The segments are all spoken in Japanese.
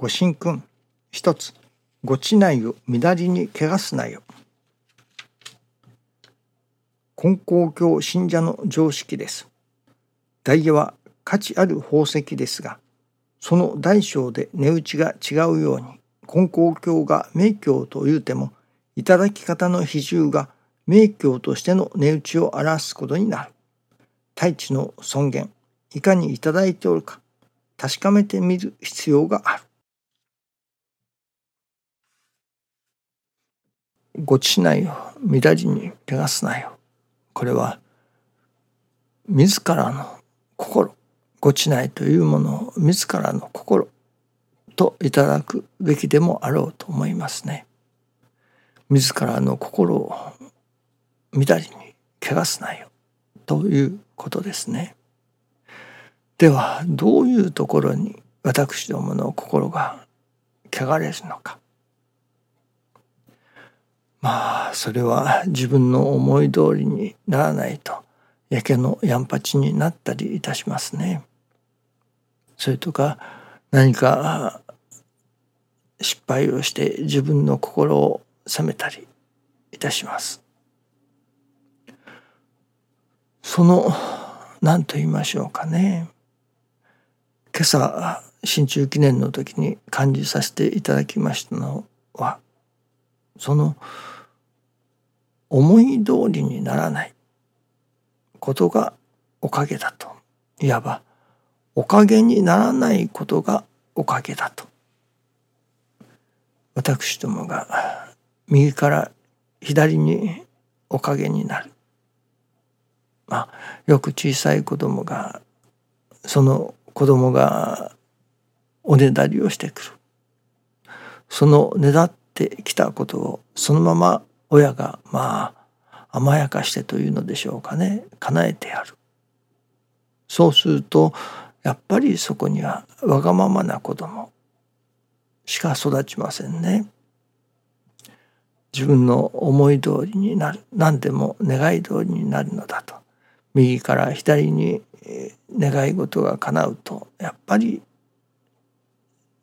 ご神君。一つご地内を乱りに汚すなよ。根高教信者の常識です。ダイヤは価値ある宝石ですがその大小で値打ちが違うように根高教が名教というても頂き方の比重が名教としての値打ちを表すことになる。太地の尊厳いかに頂いておるか確かめてみる必要がある。ごちないよ乱りに汚すなよこれは自らの心ごちないというものを自らの心といただくべきでもあろうと思いますね。自らの心を乱りに汚すなよということですね。ではどういうところに私どもの心が汚れるのか。まあそれは自分の思い通りにならないとやけのやんぱちになったりいたしますね。それとか何か失敗をして自分の心を責めたりいたします。その何と言いましょうかね今朝新中記念の時に感じさせていただきましたのはその思い通りにならないことがおかげだと。いわば。おかげにならないことがおかげだと。私どもが右から左におかげになる。まあよく小さい子供がその子供がおねだりをしてくる。そのねだってきたことをそのまま親がまあ甘やかしてというのでしょうかね。叶えてやる。そうするとやっぱりそこにはわがままな子供しか育ちませんね。自分の思い通りになる。何でも願い通りになるのだと。右から左に願い事が叶うとやっぱり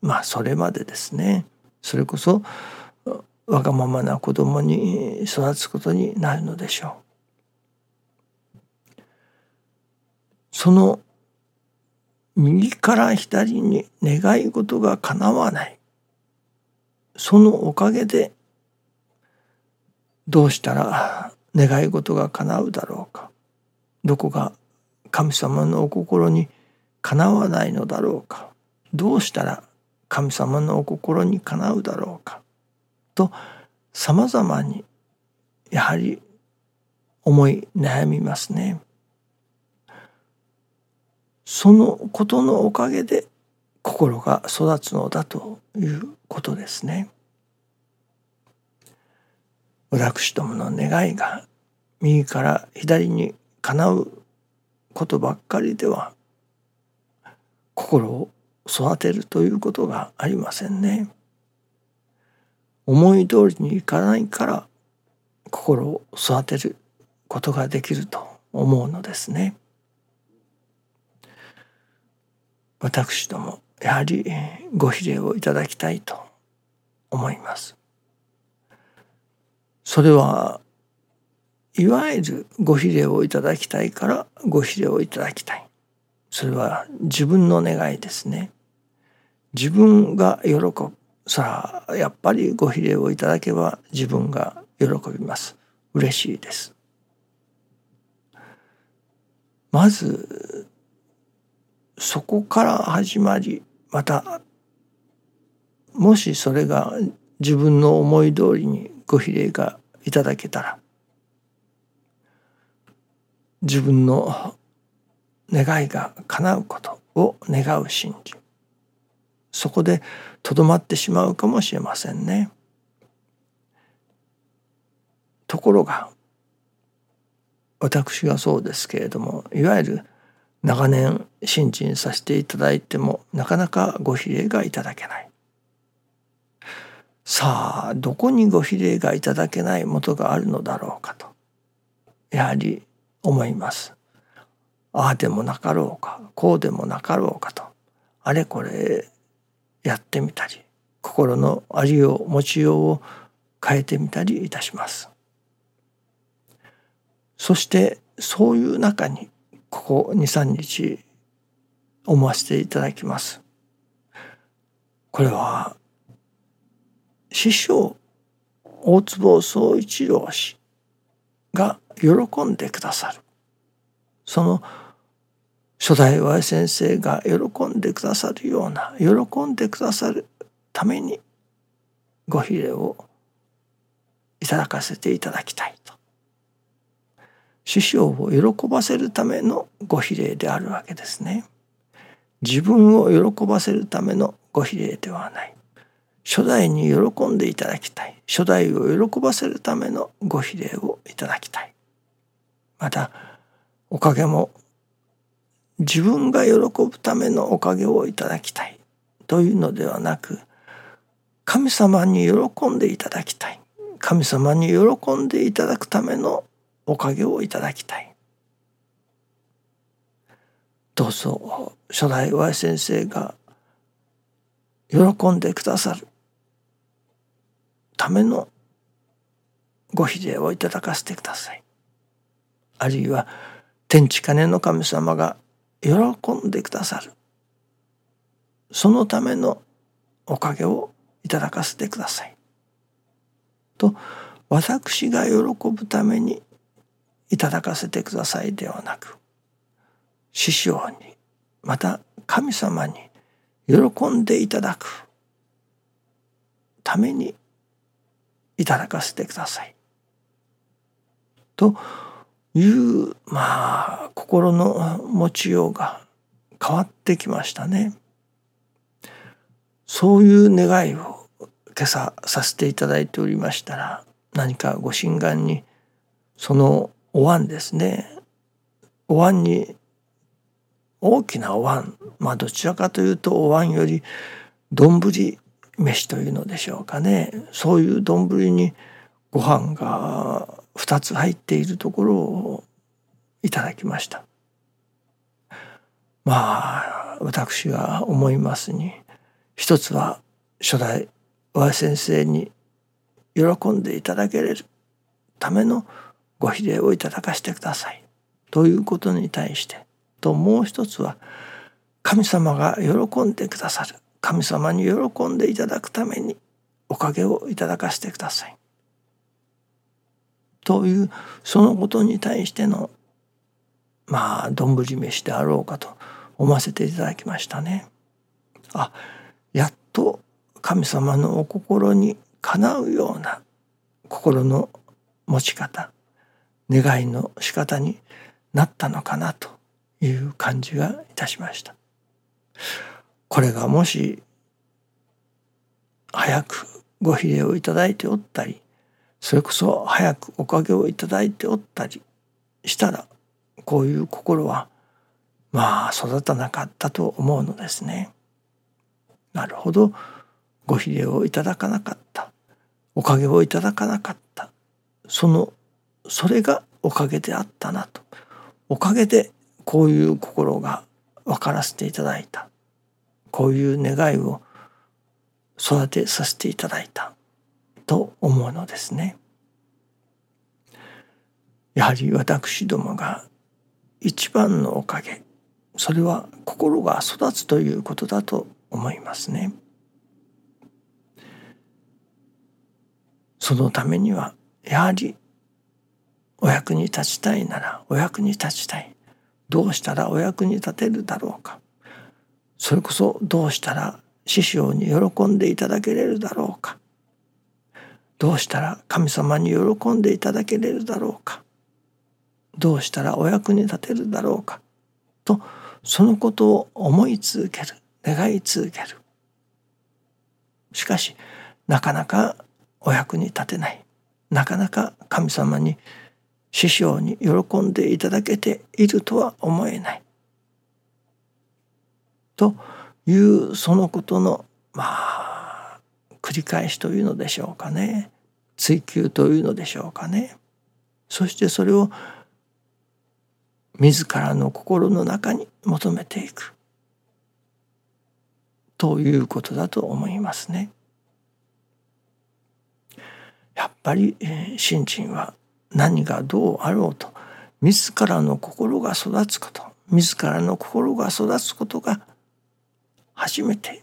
まあそれまでですね。それこそわがままな子供に育つことになるのでしょう。その右から左に願い事が叶わない。そのおかげでどうしたら願い事が叶うだろうか。どこが神様のお心にかなわないのだろうか。どうしたら神様のお心にかなうだろうか。とさまざまにやはり思い悩みますね。そのことのおかげで心が育つのだということですね。私どもの願いが右から左にかなうことばっかりでは心を育てるということがありませんね。思い通りにいかないから心を育てることができると思うのですね。私どもやはりご比例をいただきたいと思います。それはいわゆるご比例をいただきたいからご比例をいただきたい。それは自分の願いですね。自分が喜ぶ。さあやっぱりご比例をいただけば自分が喜びます。嬉しいです。まずそこから始まりまたもしそれが自分の思い通りにご比例がいただけたら自分の願いが叶うことを願う信心そこでとどまってしまうかもしれませんね。ところが私がそうですけれどもいわゆる長年信心させていただいてもなかなかご比例がいただけない。さあどこにご比例がいただけないもとがあるのだろうかとやはり思います。ああでもなかろうかこうでもなかろうかとあれこれやってみたり心のありよう持ちようを変えてみたりいたします。そしてそういう中にここ23日思わせていただきます。これは師匠大坪宗一郎氏が喜んでくださるその初代和先生が喜んでくださるような喜んでくださるためにご比例をいただかせていただきたいと。師匠を喜ばせるためのご比例であるわけですね。自分を喜ばせるためのご比例ではない。初代に喜んでいただきたい。初代を喜ばせるためのご比例をいただきたい。またおかげも自分が喜ぶためのおかげをいただきたいというのではなく神様に喜んでいただきたい神様に喜んでいただくためのおかげをいただきたいどうぞ初代 Y 先生が喜んでくださるためのご比例をいただかせてください。あるいは天地金の神様が喜んでくださるそのためのおかげをいただかせてください。と私が喜ぶためにいただかせてくださいではなく師匠にまた神様に喜んでいただくためにいただかせてください。というまあ心の持ちようが変わってきましたね。そういう願いを今朝させていただいておりましたら何かご心願にそのお椀ですねお椀に大きなお椀まあどちらかというとお椀より丼飯というのでしょうかねそういう丼にご飯が2つ入っているところをいただきました。まあ私が思いますに一つは初代和先生に喜んでいただけるためのご比例をいただかせてください。ということに対してともう一つは神様が喜んでくださる。神様に喜んでいただくためにおかげをいただかせてください。というそのことに対してのまあ丼飯であろうかと思わせていただきましたね。あやっと神様のお心にかなうような心の持ち方願いの仕方になったのかなという感じがいたしました。これがもし早くご比例をいただいておったりそれこそ早くおかげをいただいておったりしたらこういう心はまあ育たなかったと思うのですね。なるほど。ご比例をいただかなかった。おかげをいただかなかった。そのそれがおかげであったなと。おかげでこういう心が分からせていただいた。こういう願いを育てさせていただいた。と思うのですね。やはり私どもが一番のおかげそれは心が育つということだと思いますね。そのためにはやはりお役に立ちたいならお役に立ちたい。どうしたらお役に立てるだろうか。それこそどうしたら師匠に喜んでいただけれるだろうか。どうしたら神様に喜んでいただけれるだろうか。どうしたらお役に立てるだろうか？とそのことを思い続ける願い続ける。しかしなかなかお役に立てない。なかなか神様に師匠に喜んでいただけているとは思えない。というそのことのまあ繰り返しというのでしょうかね。追求というのでしょうかね。そしてそれを自らの心の中に求めていくということだと思いますね。やっぱり、え、信心は何がどうあろうと自らの心が育つこと自らの心が育つことが初めて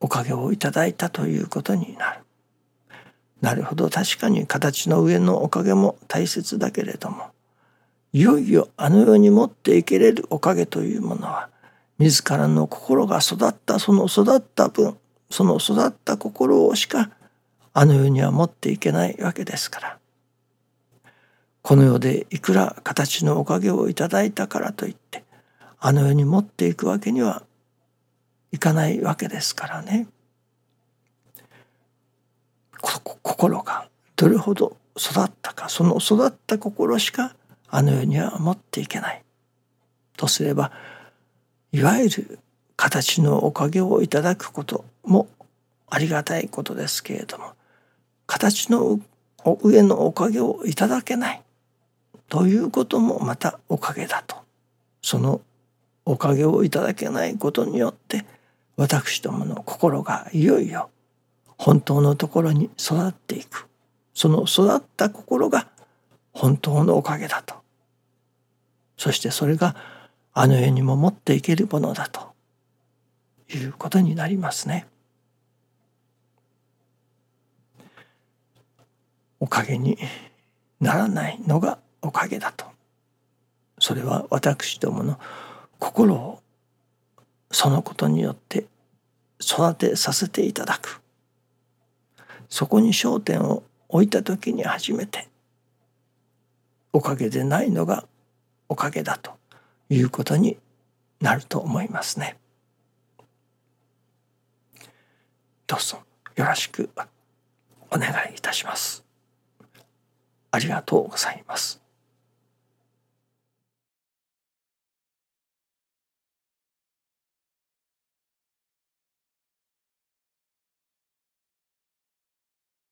おかげをいただいたということになる。なるほど確かに形の上のおかげも大切だけれどもいよいよあの世に持っていけれるおかげというものは自らの心が育ったその育った分その育った心をしかあの世には持っていけないわけですからこの世でいくら形のおかげをいただいたからといってあの世に持っていくわけにはいかないわけですからね。心がどれほど育ったかその育った心しかあの世には持っていけない。とすればいわゆる形のおかげをいただくこともありがたいことですけれども形の上のおかげをいただけない。ということもまたおかげだと。そのおかげをいただけないことによって私どもの心がいよいよ本当のところに育っていく。その育った心が本当のおかげだと。そしてそれがあの世にも持っていけるものだということになりますね。おかげにならないのがおかげだとそれは私どもの心をそのことによって育てさせていただくそこに焦点を置いた時に初めておかげでないのがおかげだということになると思いますね。どうぞよろしくお願いいたします。ありがとうございます。